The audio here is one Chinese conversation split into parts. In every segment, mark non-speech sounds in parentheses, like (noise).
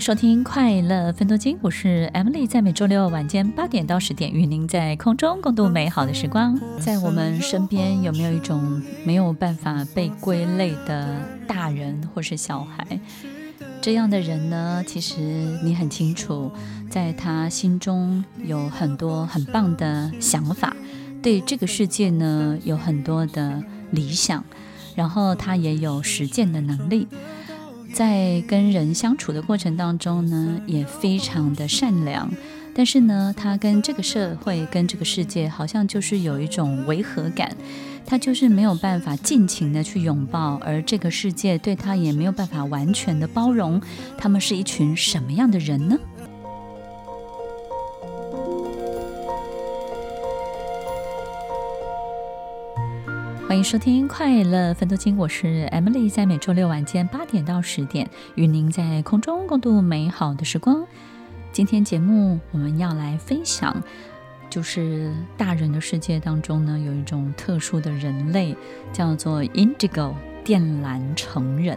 收听快乐分多金，我是 Emily，在每周六晚间八点到十点，与您在空中共度美好的时光。在我们身边，有没有一种没有办法被归类的大人或是小孩？这样的人呢？其实你很清楚，在他心中有很多很棒的想法，对这个世界呢有很多的理想，然后他也有实践的能力。在跟人相处的过程当中呢，也非常的善良，但是呢，他跟这个社会、跟这个世界好像就是有一种违和感，他就是没有办法尽情的去拥抱，而这个世界对他也没有办法完全的包容。他们是一群什么样的人呢？欢迎收听《快乐分多金》，我是 Emily，在每周六晚间八点到十点，与您在空中共度美好的时光。今天节目我们要来分享，就是大人的世界当中呢，有一种特殊的人类，叫做 Indigo 电缆成人，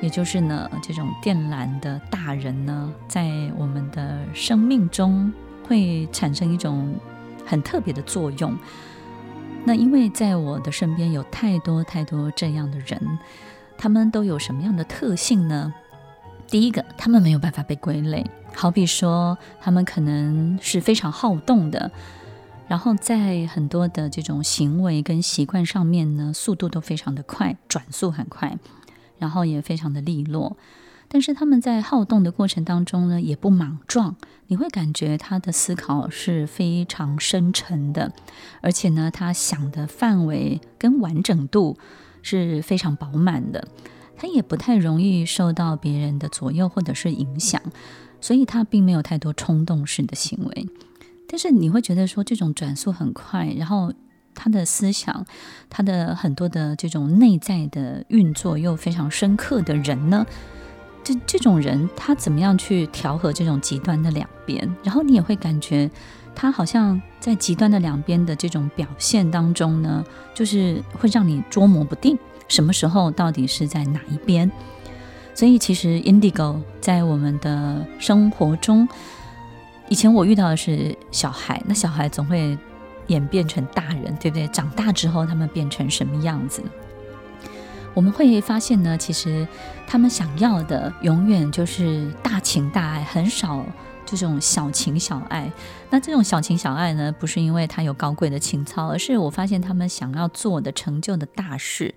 也就是呢，这种电缆的大人呢，在我们的生命中会产生一种很特别的作用。那因为在我的身边有太多太多这样的人，他们都有什么样的特性呢？第一个，他们没有办法被归类，好比说他们可能是非常好动的，然后在很多的这种行为跟习惯上面呢，速度都非常的快，转速很快，然后也非常的利落。但是他们在好动的过程当中呢，也不莽撞，你会感觉他的思考是非常深沉的，而且呢，他想的范围跟完整度是非常饱满的。他也不太容易受到别人的左右或者是影响，所以他并没有太多冲动式的行为。但是你会觉得说，这种转速很快，然后他的思想，他的很多的这种内在的运作又非常深刻的人呢？这这种人，他怎么样去调和这种极端的两边？然后你也会感觉，他好像在极端的两边的这种表现当中呢，就是会让你捉摸不定，什么时候到底是在哪一边。所以其实 Indigo 在我们的生活中，以前我遇到的是小孩，那小孩总会演变成大人，对不对？长大之后，他们变成什么样子？我们会发现呢，其实他们想要的永远就是大情大爱，很少这种小情小爱。那这种小情小爱呢，不是因为他有高贵的情操，而是我发现他们想要做的成就的大事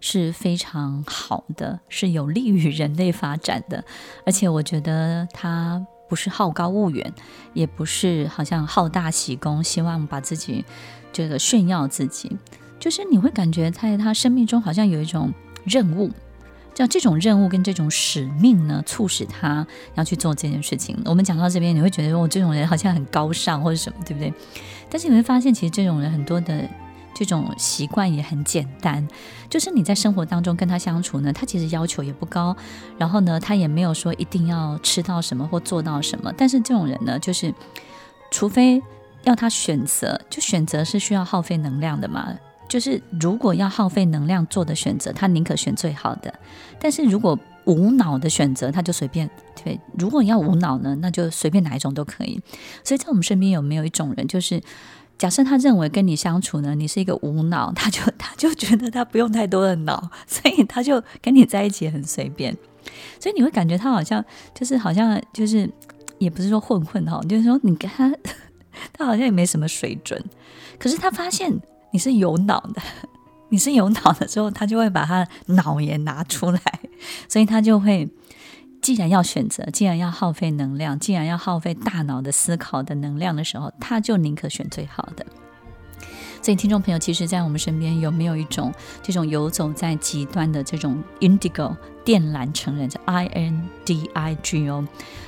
是非常好的，是有利于人类发展的。而且我觉得他不是好高骛远，也不是好像好大喜功，希望把自己这个炫耀自己。就是你会感觉在他生命中好像有一种任务，叫这种任务跟这种使命呢，促使他要去做这件事情。我们讲到这边，你会觉得我这种人好像很高尚或者什么，对不对？但是你会发现，其实这种人很多的这种习惯也很简单，就是你在生活当中跟他相处呢，他其实要求也不高，然后呢，他也没有说一定要吃到什么或做到什么。但是这种人呢，就是除非要他选择，就选择是需要耗费能量的嘛。就是如果要耗费能量做的选择，他宁可选最好的；但是如果无脑的选择，他就随便。对，如果你要无脑呢，那就随便哪一种都可以。所以在我们身边有没有一种人，就是假设他认为跟你相处呢，你是一个无脑，他就他就觉得他不用太多的脑，所以他就跟你在一起很随便。所以你会感觉他好像就是好像就是也不是说混混哈，就是说你跟他 (laughs) 他好像也没什么水准，可是他发现。你是有脑的，(laughs) 你是有脑的之后，他就会把他脑也拿出来，所以他就会，既然要选择，既然要耗费能量，既然要耗费大脑的思考的能量的时候，他就宁可选最好的。所以，听众朋友，其实，在我们身边有没有一种这种游走在极端的这种 Indigo 靛蓝成人叫，I N D I G O？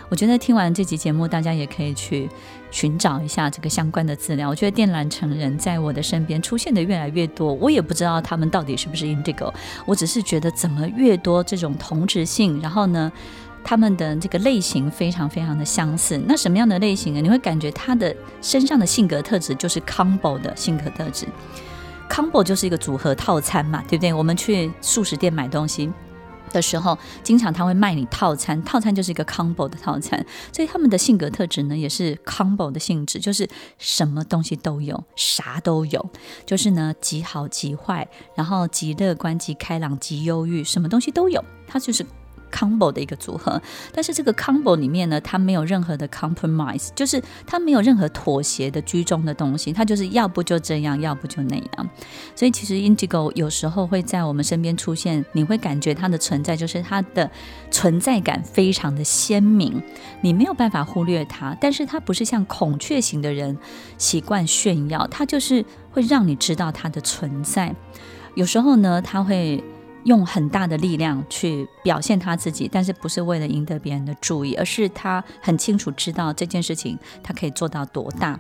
我觉得听完这集节目，大家也可以去寻找一下这个相关的资料。我觉得电缆成人在我的身边出现的越来越多，我也不知道他们到底是不是 Indigo，我只是觉得怎么越多这种同质性，然后呢，他们的这个类型非常非常的相似。那什么样的类型呢？你会感觉他的身上的性格特质就是 combo 的性格特质。combo 就是一个组合套餐嘛，对不对？我们去速食店买东西的时候，经常他会卖你套餐，套餐就是一个 combo 的套餐。所以他们的性格特质呢，也是 combo 的性质，就是什么东西都有，啥都有，就是呢，极好极坏，然后极乐观极开朗极忧郁，什么东西都有，它就是。Combo 的一个组合，但是这个 combo 里面呢，它没有任何的 compromise，就是它没有任何妥协的居中的东西，它就是要不就这样，要不就那样。所以其实 Indigo 有时候会在我们身边出现，你会感觉它的存在，就是它的存在感非常的鲜明，你没有办法忽略它。但是它不是像孔雀型的人习惯炫耀，它就是会让你知道它的存在。有时候呢，它会。用很大的力量去表现他自己，但是不是为了赢得别人的注意，而是他很清楚知道这件事情他可以做到多大，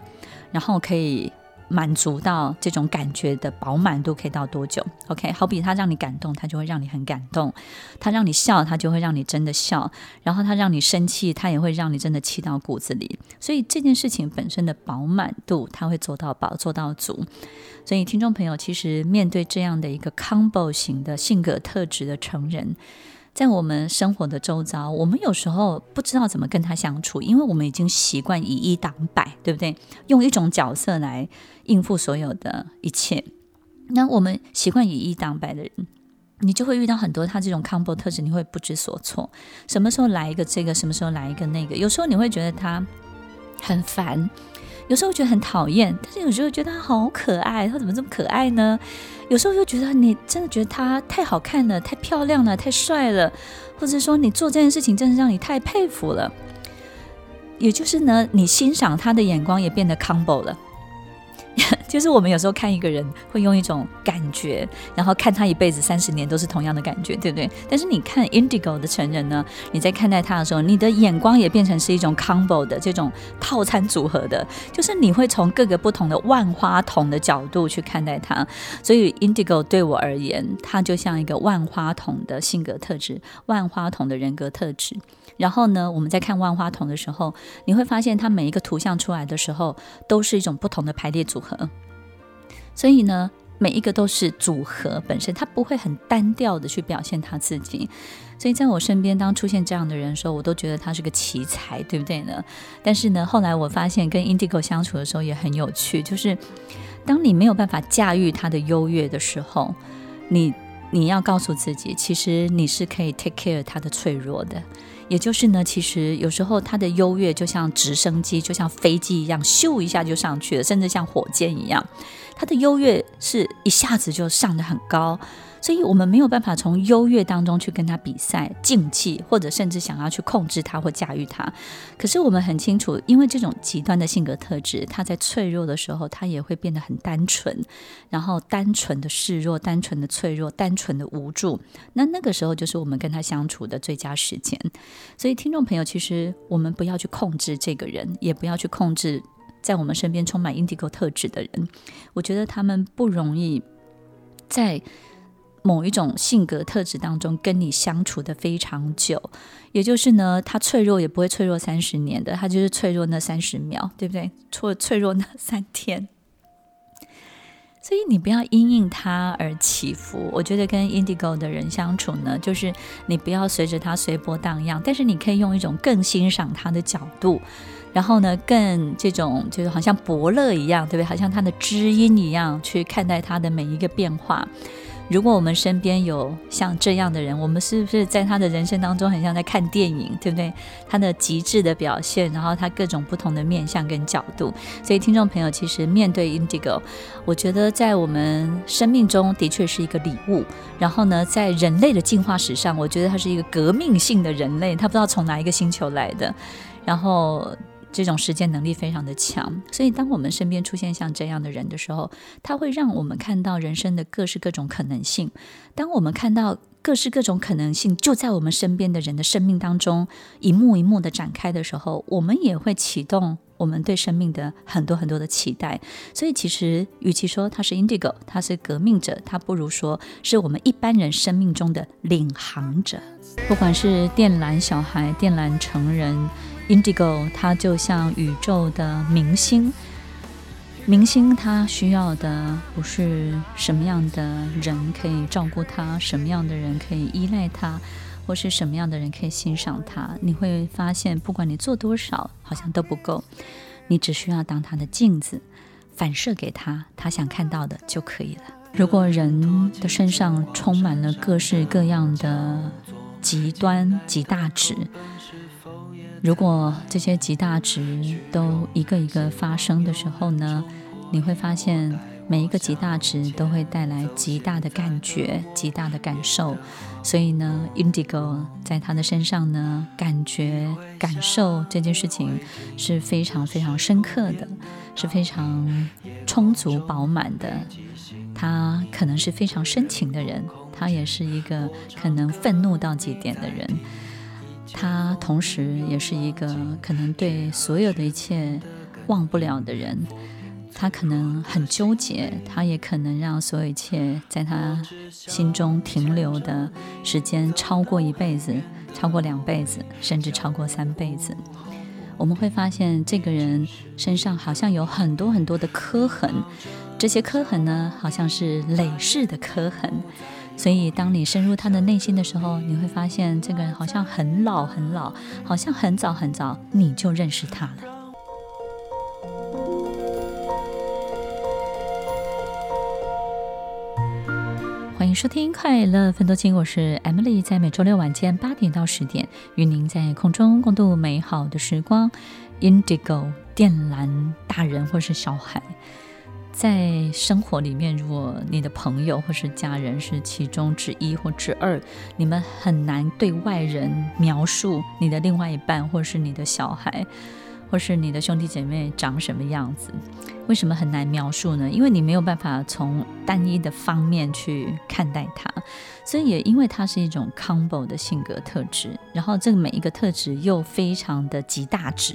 然后可以。满足到这种感觉的饱满度可以到多久？OK，好比他让你感动，他就会让你很感动；他让你笑，他就会让你真的笑；然后他让你生气，他也会让你真的气到骨子里。所以这件事情本身的饱满度，他会做到饱，做到足。所以听众朋友，其实面对这样的一个 combo 型的性格特质的成人。在我们生活的周遭，我们有时候不知道怎么跟他相处，因为我们已经习惯以一当百，对不对？用一种角色来应付所有的一切。那我们习惯以一当百的人，你就会遇到很多他这种 combo 特质，你会不知所措。什么时候来一个这个，什么时候来一个那个？有时候你会觉得他很烦。有时候觉得很讨厌，但是有时候觉得他好可爱，他怎么这么可爱呢？有时候又觉得你真的觉得他太好看了，太漂亮了，太帅了，或者说你做这件事情真的让你太佩服了。也就是呢，你欣赏他的眼光也变得 combo 了。就是我们有时候看一个人，会用一种感觉，然后看他一辈子三十年都是同样的感觉，对不对？但是你看 Indigo 的成人呢，你在看待他的时候，你的眼光也变成是一种 combo 的这种套餐组合的，就是你会从各个不同的万花筒的角度去看待他。所以 Indigo 对我而言，他就像一个万花筒的性格特质，万花筒的人格特质。然后呢，我们在看万花筒的时候，你会发现它每一个图像出来的时候，都是一种不同的排列组合。所以呢，每一个都是组合本身，它不会很单调的去表现他自己。所以在我身边，当出现这样的人的时候，我都觉得他是个奇才，对不对呢？但是呢，后来我发现跟 Indigo 相处的时候也很有趣，就是当你没有办法驾驭他的优越的时候，你你要告诉自己，其实你是可以 take care 他的脆弱的。也就是呢，其实有时候它的优越就像直升机，就像飞机一样，咻一下就上去了，甚至像火箭一样，它的优越是一下子就上得很高。所以我们没有办法从优越当中去跟他比赛、竞技，或者甚至想要去控制他或驾驭他。可是我们很清楚，因为这种极端的性格特质，他在脆弱的时候，他也会变得很单纯，然后单纯的示弱、单纯的脆弱、单纯的无助。那那个时候就是我们跟他相处的最佳时间。所以，听众朋友，其实我们不要去控制这个人，也不要去控制在我们身边充满 Indigo 特质的人。我觉得他们不容易在。某一种性格特质当中，跟你相处的非常久，也就是呢，他脆弱也不会脆弱三十年的，他就是脆弱那三十秒，对不对？脆脆弱那三天，所以你不要因应他而起伏。我觉得跟 Indigo 的人相处呢，就是你不要随着他随波荡漾，但是你可以用一种更欣赏他的角度，然后呢，更这种就是好像伯乐一样，对不对？好像他的知音一样去看待他的每一个变化。如果我们身边有像这样的人，我们是不是在他的人生当中很像在看电影，对不对？他的极致的表现，然后他各种不同的面相跟角度。所以，听众朋友，其实面对 Indigo，我觉得在我们生命中的确是一个礼物。然后呢，在人类的进化史上，我觉得他是一个革命性的人类，他不知道从哪一个星球来的。然后。这种实践能力非常的强，所以当我们身边出现像这样的人的时候，他会让我们看到人生的各式各种可能性。当我们看到各式各种可能性就在我们身边的人的生命当中一幕一幕的展开的时候，我们也会启动我们对生命的很多很多的期待。所以其实，与其说他是 Indigo，他是革命者，他不如说是我们一般人生命中的领航者。不管是电缆小孩、电缆成人。Indigo，它就像宇宙的明星。明星他需要的不是什么样的人可以照顾他，什么样的人可以依赖他，或是什么样的人可以欣赏他。你会发现，不管你做多少，好像都不够。你只需要当他的镜子，反射给他他想看到的就可以了。如果人的身上充满了各式各样的极端极大值。如果这些极大值都一个一个发生的时候呢，你会发现每一个极大值都会带来极大的感觉、极大的感受。所以呢，Indigo 在他的身上呢，感觉、感受这件事情是非常非常深刻的，是非常充足饱满的。他可能是非常深情的人，他也是一个可能愤怒到极点的人。他同时也是一个可能对所有的一切忘不了的人，他可能很纠结，他也可能让所有一切在他心中停留的时间超过一辈子，超过两辈子，甚至超过三辈子。我们会发现这个人身上好像有很多很多的刻痕，这些刻痕呢，好像是累世的刻痕。所以，当你深入他的内心的时候，你会发现这个人好像很老很老，好像很早很早你就认识他了。欢迎收听《快乐分多金》，我是 Emily，在每周六晚间八点到十点，与您在空中共度美好的时光。Indigo 靛蓝大人或是小孩。在生活里面，如果你的朋友或是家人是其中之一或之二，你们很难对外人描述你的另外一半，或是你的小孩，或是你的兄弟姐妹长什么样子。为什么很难描述呢？因为你没有办法从单一的方面去看待他，所以也因为它是一种 combo 的性格特质，然后这个每一个特质又非常的极大值，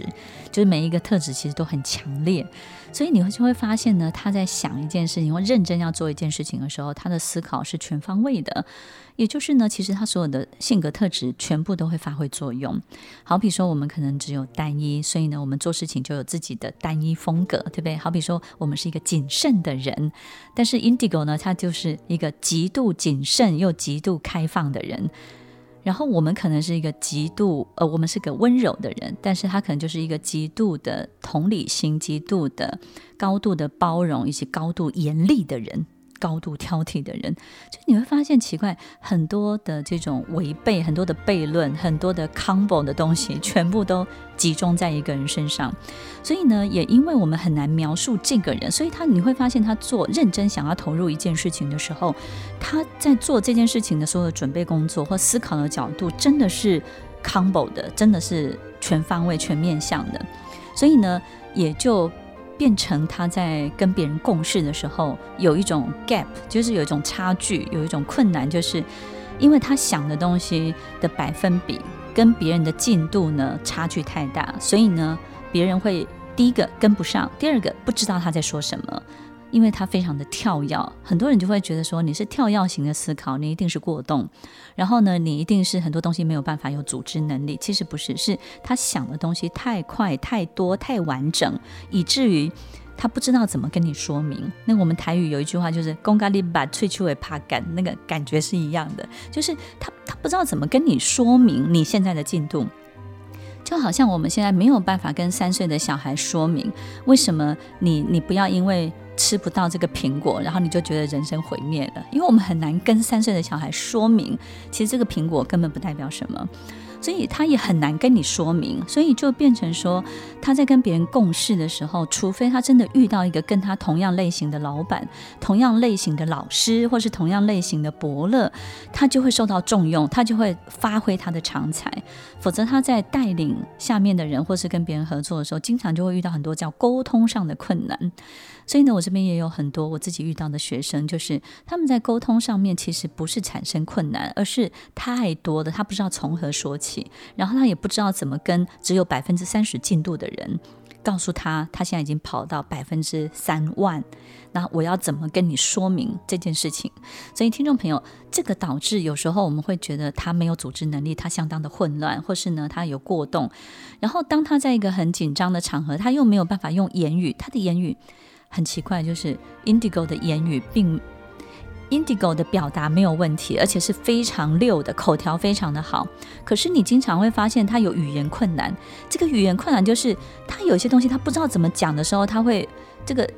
就是每一个特质其实都很强烈。所以你会就会发现呢，他在想一件事情或认真要做一件事情的时候，他的思考是全方位的。也就是呢，其实他所有的性格特质全部都会发挥作用。好比说，我们可能只有单一，所以呢，我们做事情就有自己的单一风格，对不对？好比说，我们是一个谨慎的人，但是 Indigo 呢，他就是一个极度谨慎又极度开放的人。然后我们可能是一个极度呃，我们是个温柔的人，但是他可能就是一个极度的同理心、极度的高度的包容以及高度严厉的人。高度挑剔的人，就你会发现奇怪，很多的这种违背，很多的悖论，很多的 combo 的东西，全部都集中在一个人身上。所以呢，也因为我们很难描述这个人，所以他你会发现，他做认真想要投入一件事情的时候，他在做这件事情的所有的准备工作或思考的角度，真的是 combo 的，真的是全方位、全面向的。所以呢，也就。变成他在跟别人共事的时候，有一种 gap，就是有一种差距，有一种困难，就是因为他想的东西的百分比跟别人的进度呢差距太大，所以呢，别人会第一个跟不上，第二个不知道他在说什么。因为他非常的跳跃，很多人就会觉得说，你是跳跃型的思考，你一定是过动，然后呢，你一定是很多东西没有办法有组织能力。其实不是，是他想的东西太快、太多、太完整，以至于他不知道怎么跟你说明。那我们台语有一句话就是“公咖喱把脆去为怕干”，那个感觉是一样的，就是他他不知道怎么跟你说明你现在的进度，就好像我们现在没有办法跟三岁的小孩说明为什么你你不要因为。吃不到这个苹果，然后你就觉得人生毁灭了，因为我们很难跟三岁的小孩说明，其实这个苹果根本不代表什么。所以他也很难跟你说明，所以就变成说他在跟别人共事的时候，除非他真的遇到一个跟他同样类型的老板、同样类型的老师，或是同样类型的伯乐，他就会受到重用，他就会发挥他的长才。否则他在带领下面的人，或是跟别人合作的时候，经常就会遇到很多叫沟通上的困难。所以呢，我这边也有很多我自己遇到的学生，就是他们在沟通上面其实不是产生困难，而是太多的他不知道从何说起，然后他也不知道怎么跟只有百分之三十进度的人告诉他，他现在已经跑到百分之三万，那我要怎么跟你说明这件事情？所以听众朋友，这个导致有时候我们会觉得他没有组织能力，他相当的混乱，或是呢他有过动，然后当他在一个很紧张的场合，他又没有办法用言语，他的言语。很奇怪，就是 Indigo 的言语并 Indigo 的表达没有问题，而且是非常溜的，口条非常的好。可是你经常会发现他有语言困难。这个语言困难就是他有些东西他不知道怎么讲的时候，他会这个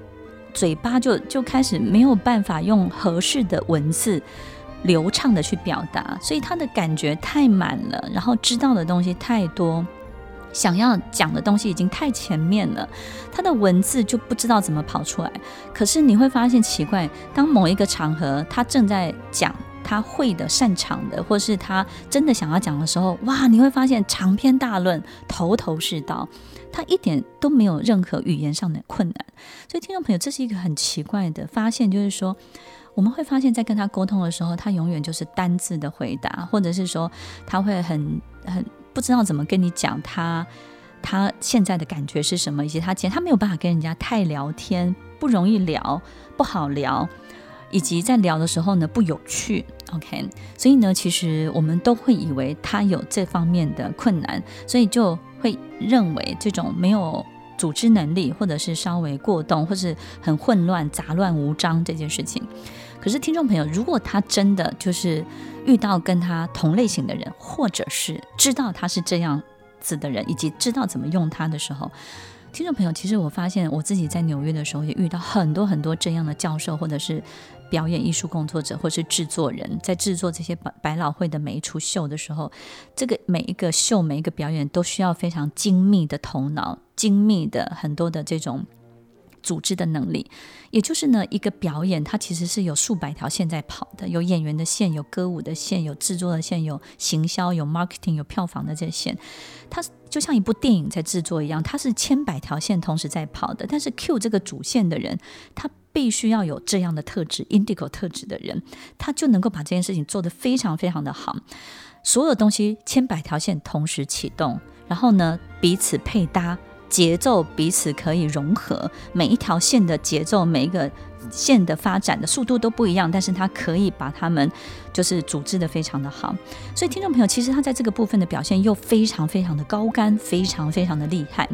嘴巴就就开始没有办法用合适的文字流畅的去表达，所以他的感觉太满了，然后知道的东西太多。想要讲的东西已经太前面了，他的文字就不知道怎么跑出来。可是你会发现奇怪，当某一个场合他正在讲他会的、擅长的，或是他真的想要讲的时候，哇，你会发现长篇大论、头头是道，他一点都没有任何语言上的困难。所以，听众朋友，这是一个很奇怪的发现，就是说，我们会发现，在跟他沟通的时候，他永远就是单字的回答，或者是说他会很很。不知道怎么跟你讲他他现在的感觉是什么，以及他他没有办法跟人家太聊天，不容易聊，不好聊，以及在聊的时候呢不有趣。OK，所以呢，其实我们都会以为他有这方面的困难，所以就会认为这种没有组织能力，或者是稍微过动，或是很混乱、杂乱无章这件事情。可是听众朋友，如果他真的就是。遇到跟他同类型的人，或者是知道他是这样子的人，以及知道怎么用他的时候，听众朋友，其实我发现我自己在纽约的时候也遇到很多很多这样的教授，或者是表演艺术工作者，或是制作人，在制作这些百百老汇的每一出秀的时候，这个每一个秀、每一个表演都需要非常精密的头脑、精密的很多的这种。组织的能力，也就是呢，一个表演它其实是有数百条线在跑的，有演员的线，有歌舞的线，有制作的线，有行销，有 marketing，有票房的这些线，它就像一部电影在制作一样，它是千百条线同时在跑的。但是 Q 这个主线的人，他必须要有这样的特质，Indigo 特质的人，他就能够把这件事情做得非常非常的好。所有东西千百条线同时启动，然后呢，彼此配搭。节奏彼此可以融合，每一条线的节奏，每一个线的发展的速度都不一样，但是它可以把它们就是组织得非常的好。所以听众朋友，其实他在这个部分的表现又非常非常的高干，非常非常的厉害。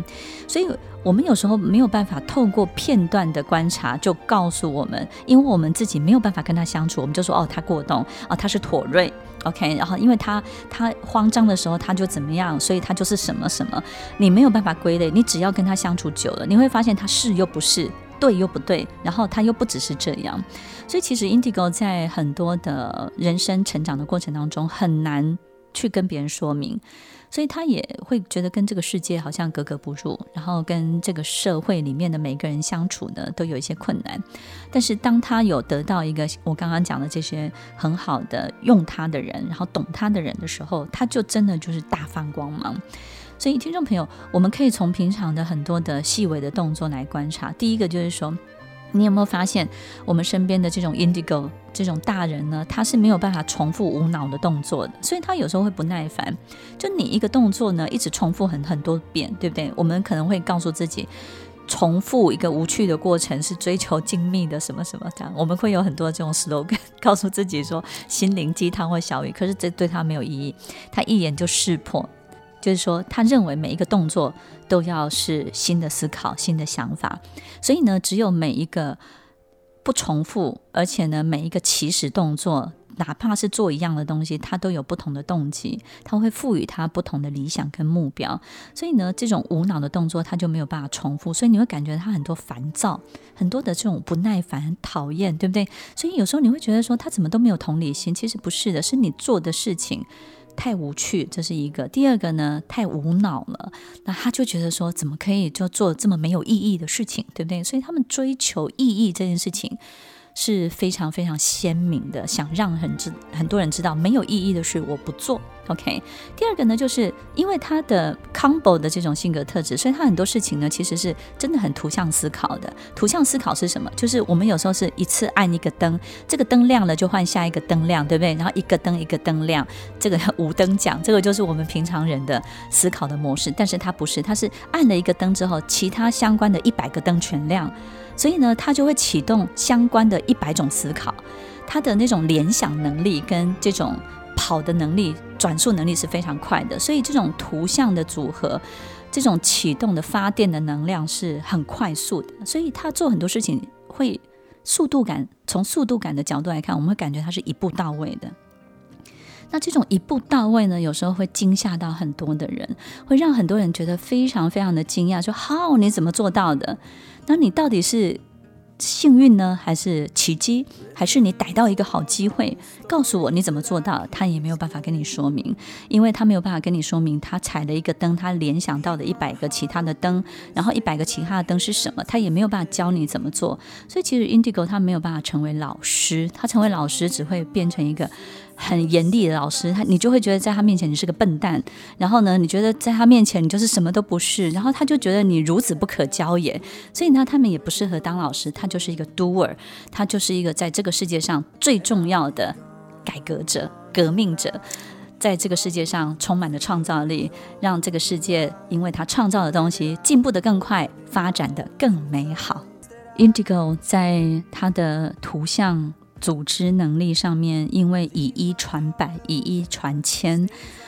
所以我们有时候没有办法透过片段的观察就告诉我们，因为我们自己没有办法跟他相处，我们就说哦，他过动，哦，他是妥瑞。OK，然后因为他他慌张的时候他就怎么样，所以他就是什么什么，你没有办法归类。你只要跟他相处久了，你会发现他是又不是，对又不对，然后他又不只是这样。所以其实 Indigo 在很多的人生成长的过程当中很难去跟别人说明。所以他也会觉得跟这个世界好像格格不入，然后跟这个社会里面的每个人相处呢，都有一些困难。但是当他有得到一个我刚刚讲的这些很好的用他的人，然后懂他的人的时候，他就真的就是大放光芒。所以听众朋友，我们可以从平常的很多的细微的动作来观察。第一个就是说。你有没有发现，我们身边的这种 indigo 这种大人呢，他是没有办法重复无脑的动作的，所以他有时候会不耐烦。就你一个动作呢，一直重复很很多遍，对不对？我们可能会告诉自己，重复一个无趣的过程是追求精密的什么什么的。我们会有很多这种 slogan，(laughs) 告诉自己说心灵鸡汤或小语，可是这对他没有意义，他一眼就识破。就是说，他认为每一个动作都要是新的思考、新的想法，所以呢，只有每一个不重复，而且呢，每一个起始动作，哪怕是做一样的东西，他都有不同的动机，他会赋予他不同的理想跟目标。所以呢，这种无脑的动作，他就没有办法重复，所以你会感觉他很多烦躁，很多的这种不耐烦、讨厌，对不对？所以有时候你会觉得说，他怎么都没有同理心？其实不是的，是你做的事情。太无趣，这是一个；第二个呢，太无脑了。那他就觉得说，怎么可以就做这么没有意义的事情，对不对？所以他们追求意义这件事情。是非常非常鲜明的，想让很知很多人知道没有意义的事我不做。OK，第二个呢，就是因为他的 combo 的这种性格特质，所以他很多事情呢，其实是真的很图像思考的。图像思考是什么？就是我们有时候是一次按一个灯，这个灯亮了就换下一个灯亮，对不对？然后一个灯一个灯亮，这个五灯奖，这个就是我们平常人的思考的模式。但是他不是，他是按了一个灯之后，其他相关的一百个灯全亮。所以呢，他就会启动相关的一百种思考，他的那种联想能力跟这种跑的能力、转速能力是非常快的。所以这种图像的组合，这种启动的发电的能量是很快速的。所以他做很多事情会速度感，从速度感的角度来看，我们会感觉他是一步到位的。那这种一步到位呢，有时候会惊吓到很多的人，会让很多人觉得非常非常的惊讶，说：“好，你怎么做到的？”那你到底是幸运呢，还是奇迹，还是你逮到一个好机会？告诉我你怎么做到？他也没有办法跟你说明，因为他没有办法跟你说明，他踩了一个灯，他联想到的一百个其他的灯，然后一百个其他的灯是什么？他也没有办法教你怎么做。所以其实 Indigo 他没有办法成为老师，他成为老师只会变成一个。很严厉的老师，他你就会觉得在他面前你是个笨蛋，然后呢，你觉得在他面前你就是什么都不是，然后他就觉得你孺子不可教也，所以呢，他们也不适合当老师，他就是一个 doer，他就是一个在这个世界上最重要的改革者、革命者，在这个世界上充满了创造力，让这个世界因为他创造的东西进步得更快，发展得更美好。Indigo 在他的图像。组织能力上面，因为以一传百，以一传千，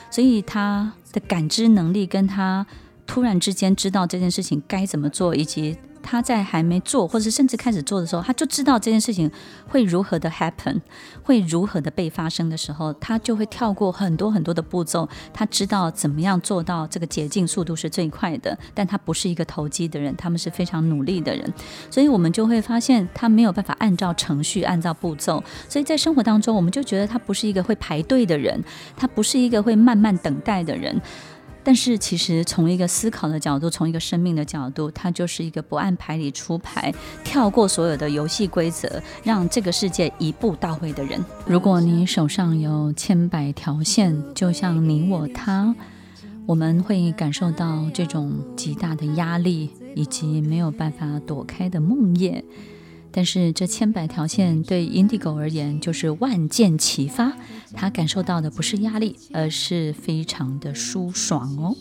所以他的感知能力跟他突然之间知道这件事情该怎么做，以及。他在还没做，或者甚至开始做的时候，他就知道这件事情会如何的 happen，会如何的被发生的时候，他就会跳过很多很多的步骤。他知道怎么样做到这个捷径速度是最快的，但他不是一个投机的人，他们是非常努力的人，所以我们就会发现他没有办法按照程序、按照步骤。所以在生活当中，我们就觉得他不是一个会排队的人，他不是一个会慢慢等待的人。但是，其实从一个思考的角度，从一个生命的角度，他就是一个不按牌理出牌，跳过所有的游戏规则，让这个世界一步到位的人。如果你手上有千百条线，就像你我他，我们会感受到这种极大的压力，以及没有办法躲开的梦魇。但是这千百条线对 Indigo 而言就是万箭齐发，他感受到的不是压力，而是非常的舒爽哦。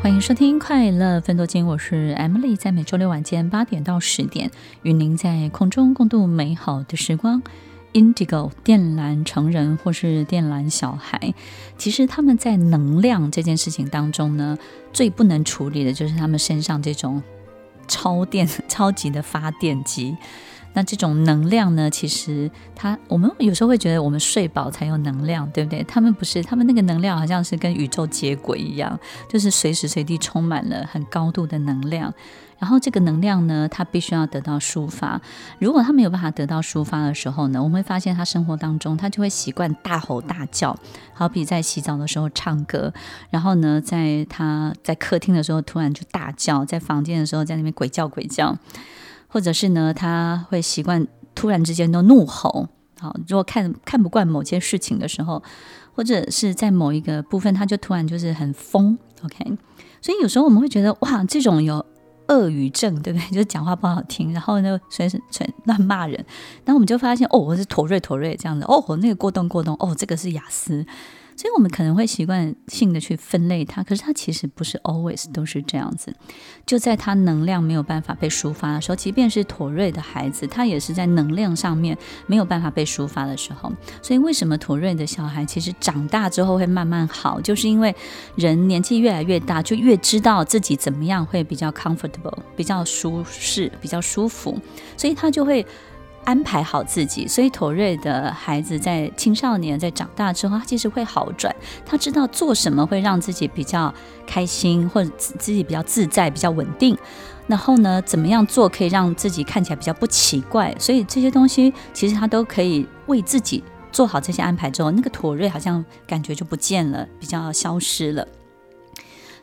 欢迎收听《快乐分多金》，我是 Emily，在每周六晚间八点到十点，与您在空中共度美好的时光。Indigo 电缆成人或是电缆小孩，其实他们在能量这件事情当中呢，最不能处理的就是他们身上这种超电、(laughs) 超级的发电机。那这种能量呢，其实他我们有时候会觉得我们睡饱才有能量，对不对？他们不是，他们那个能量好像是跟宇宙接轨一样，就是随时随地充满了很高度的能量。然后这个能量呢，他必须要得到抒发。如果他没有办法得到抒发的时候呢，我们会发现他生活当中他就会习惯大吼大叫，好比在洗澡的时候唱歌，然后呢，在他在客厅的时候突然就大叫，在房间的时候在那边鬼叫鬼叫，或者是呢，他会习惯突然之间都怒吼。好，如果看看不惯某件事情的时候，或者是在某一个部分，他就突然就是很疯。OK，所以有时候我们会觉得哇，这种有。恶语症，对不对？(laughs) 就是讲话不好听，然后呢，随时随乱骂人。然后我们就发现，哦，我是妥瑞妥瑞这样子。哦，我那个过动过动。哦，这个是雅思。所以，我们可能会习惯性的去分类它，可是它其实不是 always 都是这样子。就在他能量没有办法被抒发的时候，即便是妥瑞的孩子，他也是在能量上面没有办法被抒发的时候。所以，为什么妥瑞的小孩其实长大之后会慢慢好，就是因为人年纪越来越大，就越知道自己怎么样会比较 comfortable，比较舒适，比较舒服，所以他就会。安排好自己，所以妥瑞的孩子在青少年在长大之后，他其实会好转。他知道做什么会让自己比较开心，或者自己比较自在、比较稳定。然后呢，怎么样做可以让自己看起来比较不奇怪？所以这些东西其实他都可以为自己做好这些安排之后，那个妥瑞好像感觉就不见了，比较消失了。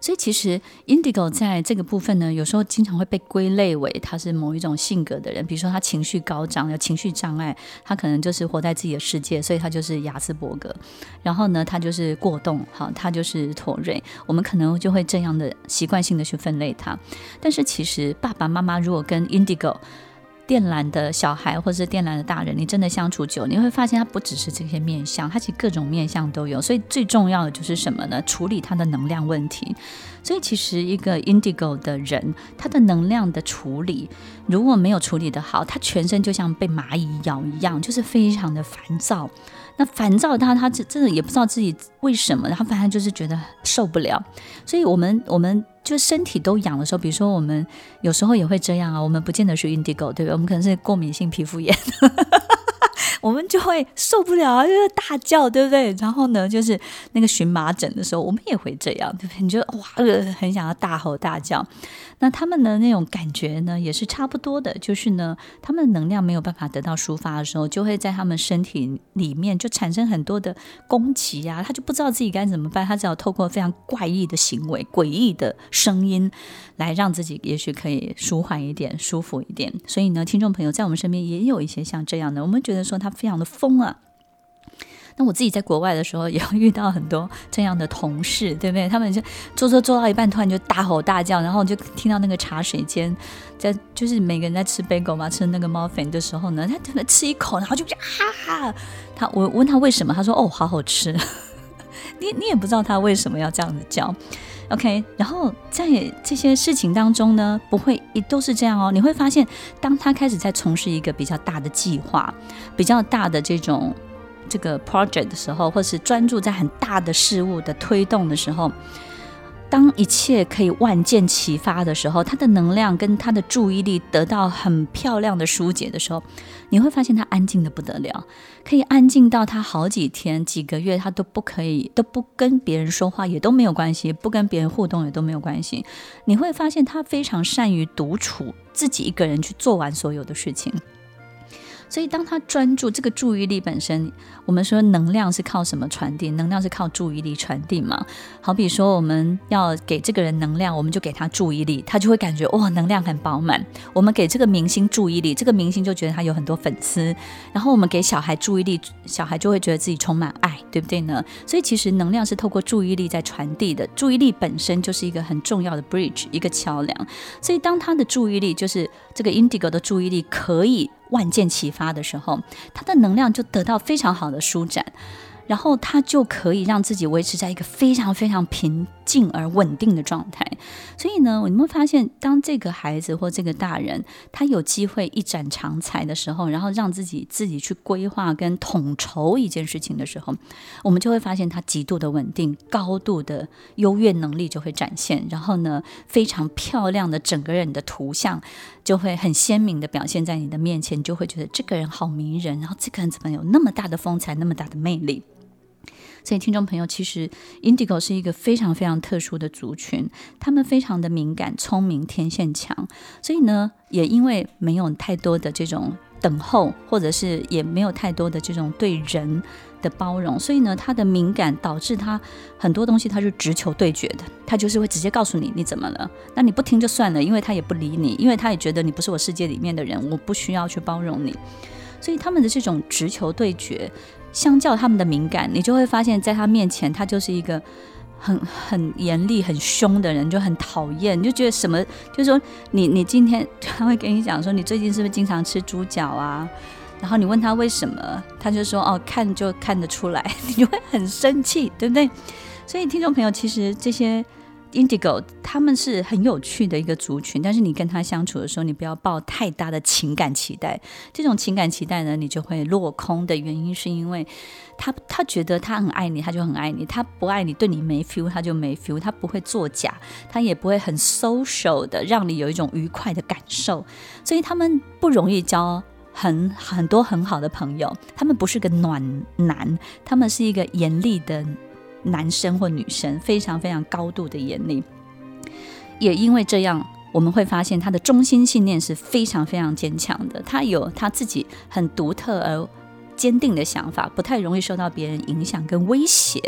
所以其实 Indigo 在这个部分呢，有时候经常会被归类为他是某一种性格的人，比如说他情绪高涨，有情绪障碍，他可能就是活在自己的世界，所以他就是雅斯伯格。然后呢，他就是过动，好，他就是妥瑞。我们可能就会这样的习惯性的去分类他。但是其实爸爸妈妈如果跟 Indigo 靛蓝的小孩或者是电缆的大人，你真的相处久，你会发现他不只是这些面相，他其实各种面相都有。所以最重要的就是什么呢？处理他的能量问题。所以其实一个 Indigo 的人，他的能量的处理如果没有处理得好，他全身就像被蚂蚁咬一样，就是非常的烦躁。那烦躁他，他真的也不知道自己为什么，然后反正就是觉得受不了。所以我们我们。就身体都痒的时候，比如说我们有时候也会这样啊，我们不见得是 indigo，对不对？我们可能是过敏性皮肤炎。我们就会受不了啊，就是大叫，对不对？然后呢，就是那个荨麻疹的时候，我们也会这样，对不对？你觉得哇，呃，很想要大吼大叫。那他们的那种感觉呢，也是差不多的，就是呢，他们的能量没有办法得到抒发的时候，就会在他们身体里面就产生很多的攻击啊，他就不知道自己该怎么办，他只要透过非常怪异的行为、诡异的声音，来让自己也许可以舒缓一点、舒服一点。所以呢，听众朋友在我们身边也有一些像这样的，我们觉得说他他非常的疯啊。那我自己在国外的时候，也会遇到很多这样的同事，对不对？他们就做做做到一半，突然就大吼大叫，然后就听到那个茶水间，在就是每个人在吃 bagel 嘛，吃那个 muffin 的时候呢，他突然吃一口，然后就啊，他我问他为什么，他说哦，好好吃。(laughs) 你你也不知道他为什么要这样子叫，OK？然后在这些事情当中呢，不会也都是这样哦。你会发现，当他开始在从事一个比较大的计划，比较大的这种。这个 project 的时候，或是专注在很大的事物的推动的时候，当一切可以万箭齐发的时候，他的能量跟他的注意力得到很漂亮的疏解的时候，你会发现他安静的不得了，可以安静到他好几天、几个月，他都不可以，都不跟别人说话也都没有关系，不跟别人互动也都没有关系。你会发现他非常善于独处，自己一个人去做完所有的事情。所以，当他专注这个注意力本身，我们说能量是靠什么传递？能量是靠注意力传递嘛。好比说，我们要给这个人能量，我们就给他注意力，他就会感觉哇，能量很饱满。我们给这个明星注意力，这个明星就觉得他有很多粉丝。然后我们给小孩注意力，小孩就会觉得自己充满爱，对不对呢？所以，其实能量是透过注意力在传递的。注意力本身就是一个很重要的 bridge，一个桥梁。所以，当他的注意力，就是这个 indigo 的注意力，可以。万箭齐发的时候，他的能量就得到非常好的舒展，然后他就可以让自己维持在一个非常非常平静而稳定的状态。所以呢，你们会发现，当这个孩子或这个大人他有机会一展长才的时候，然后让自己自己去规划跟统筹一件事情的时候，我们就会发现他极度的稳定，高度的优越能力就会展现。然后呢，非常漂亮的整个人的图像。就会很鲜明的表现在你的面前，就会觉得这个人好迷人，然后这个人怎么有那么大的风采，那么大的魅力？所以，听众朋友，其实 Indigo 是一个非常非常特殊的族群，他们非常的敏感、聪明、天线强，所以呢，也因为没有太多的这种等候，或者是也没有太多的这种对人。的包容，所以呢，他的敏感导致他很多东西他是直球对决的，他就是会直接告诉你你怎么了，那你不听就算了，因为他也不理你，因为他也觉得你不是我世界里面的人，我不需要去包容你，所以他们的这种直球对决，相较他们的敏感，你就会发现在他面前，他就是一个很很严厉、很凶的人，就很讨厌，你就觉得什么，就是说你你今天 (laughs) 他会跟你讲说，你最近是不是经常吃猪脚啊？然后你问他为什么，他就说哦，看就看得出来，(laughs) 你就会很生气，对不对？所以听众朋友，其实这些 Indigo 他们是很有趣的一个族群，但是你跟他相处的时候，你不要抱太大的情感期待。这种情感期待呢，你就会落空的原因是因为他他觉得他很爱你，他就很爱你；他不爱你，对你没 feel，他就没 feel。他不会作假，他也不会很 social 的让你有一种愉快的感受，所以他们不容易交。很很多很好的朋友，他们不是个暖男，他们是一个严厉的男生或女生，非常非常高度的严厉。也因为这样，我们会发现他的中心信念是非常非常坚强的，他有他自己很独特而坚定的想法，不太容易受到别人影响跟威胁，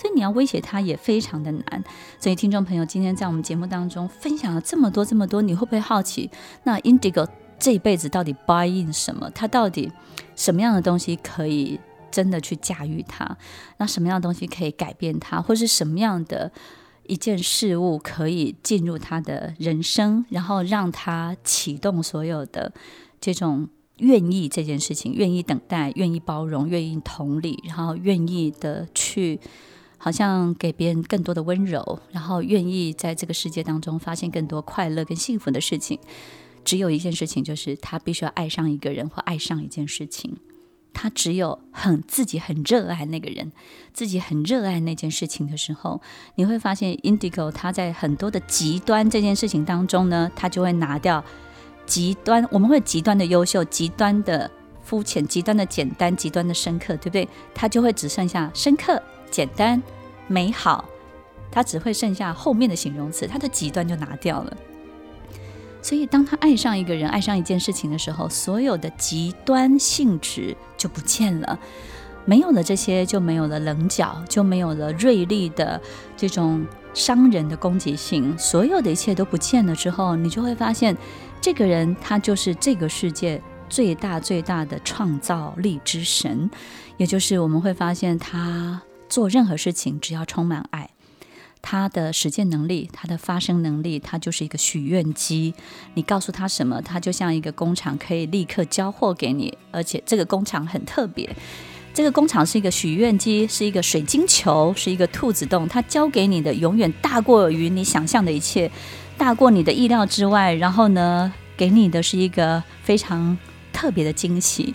所以你要威胁他也非常的难。所以听众朋友，今天在我们节目当中分享了这么多这么多，你会不会好奇，那 Indigo 这一辈子到底 buy in 什么？他到底什么样的东西可以真的去驾驭他？那什么样的东西可以改变他？或是什么样的一件事物可以进入他的人生，然后让他启动所有的这种。愿意这件事情，愿意等待，愿意包容，愿意同理，然后愿意的去，好像给别人更多的温柔，然后愿意在这个世界当中发现更多快乐跟幸福的事情。只有一件事情，就是他必须要爱上一个人或爱上一件事情。他只有很自己很热爱那个人，自己很热爱那件事情的时候，你会发现，Indigo 他在很多的极端这件事情当中呢，他就会拿掉。极端，我们会极端的优秀，极端的肤浅，极端的简单，极端的深刻，对不对？他就会只剩下深刻、简单、美好，他只会剩下后面的形容词，他的极端就拿掉了。所以，当他爱上一个人、爱上一件事情的时候，所有的极端性质就不见了，没有了这些，就没有了棱角，就没有了锐利的这种伤人的攻击性，所有的一切都不见了之后，你就会发现。这个人他就是这个世界最大最大的创造力之神，也就是我们会发现他做任何事情只要充满爱，他的实践能力、他的发声能力，他就是一个许愿机。你告诉他什么，他就像一个工厂，可以立刻交货给你。而且这个工厂很特别，这个工厂是一个许愿机，是一个水晶球，是一个兔子洞，它交给你的永远大过于你想象的一切。大过你的意料之外，然后呢，给你的是一个非常特别的惊喜。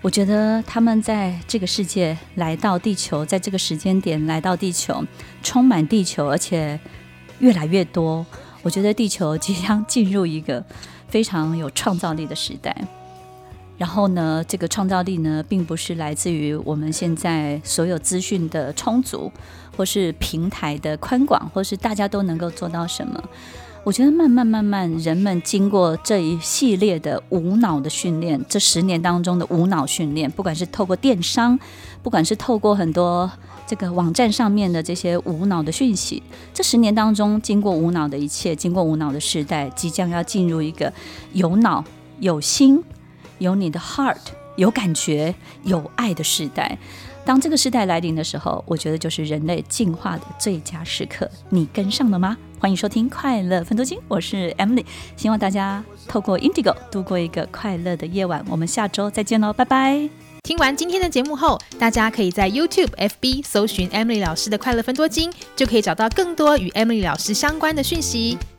我觉得他们在这个世界来到地球，在这个时间点来到地球，充满地球，而且越来越多。我觉得地球即将进入一个非常有创造力的时代。然后呢，这个创造力呢，并不是来自于我们现在所有资讯的充足，或是平台的宽广，或是大家都能够做到什么。我觉得慢慢慢慢，人们经过这一系列的无脑的训练，这十年当中的无脑训练，不管是透过电商，不管是透过很多这个网站上面的这些无脑的讯息，这十年当中经过无脑的一切，经过无脑的时代，即将要进入一个有脑有心。有你的 heart，有感觉、有爱的时代。当这个时代来临的时候，我觉得就是人类进化的最佳时刻。你跟上了吗？欢迎收听《快乐分多金》，我是 Emily。希望大家透过 Indigo 度过一个快乐的夜晚。我们下周再见喽，拜拜！听完今天的节目后，大家可以在 YouTube、FB 搜寻 Emily 老师的《快乐分多金》，就可以找到更多与 Emily 老师相关的讯息。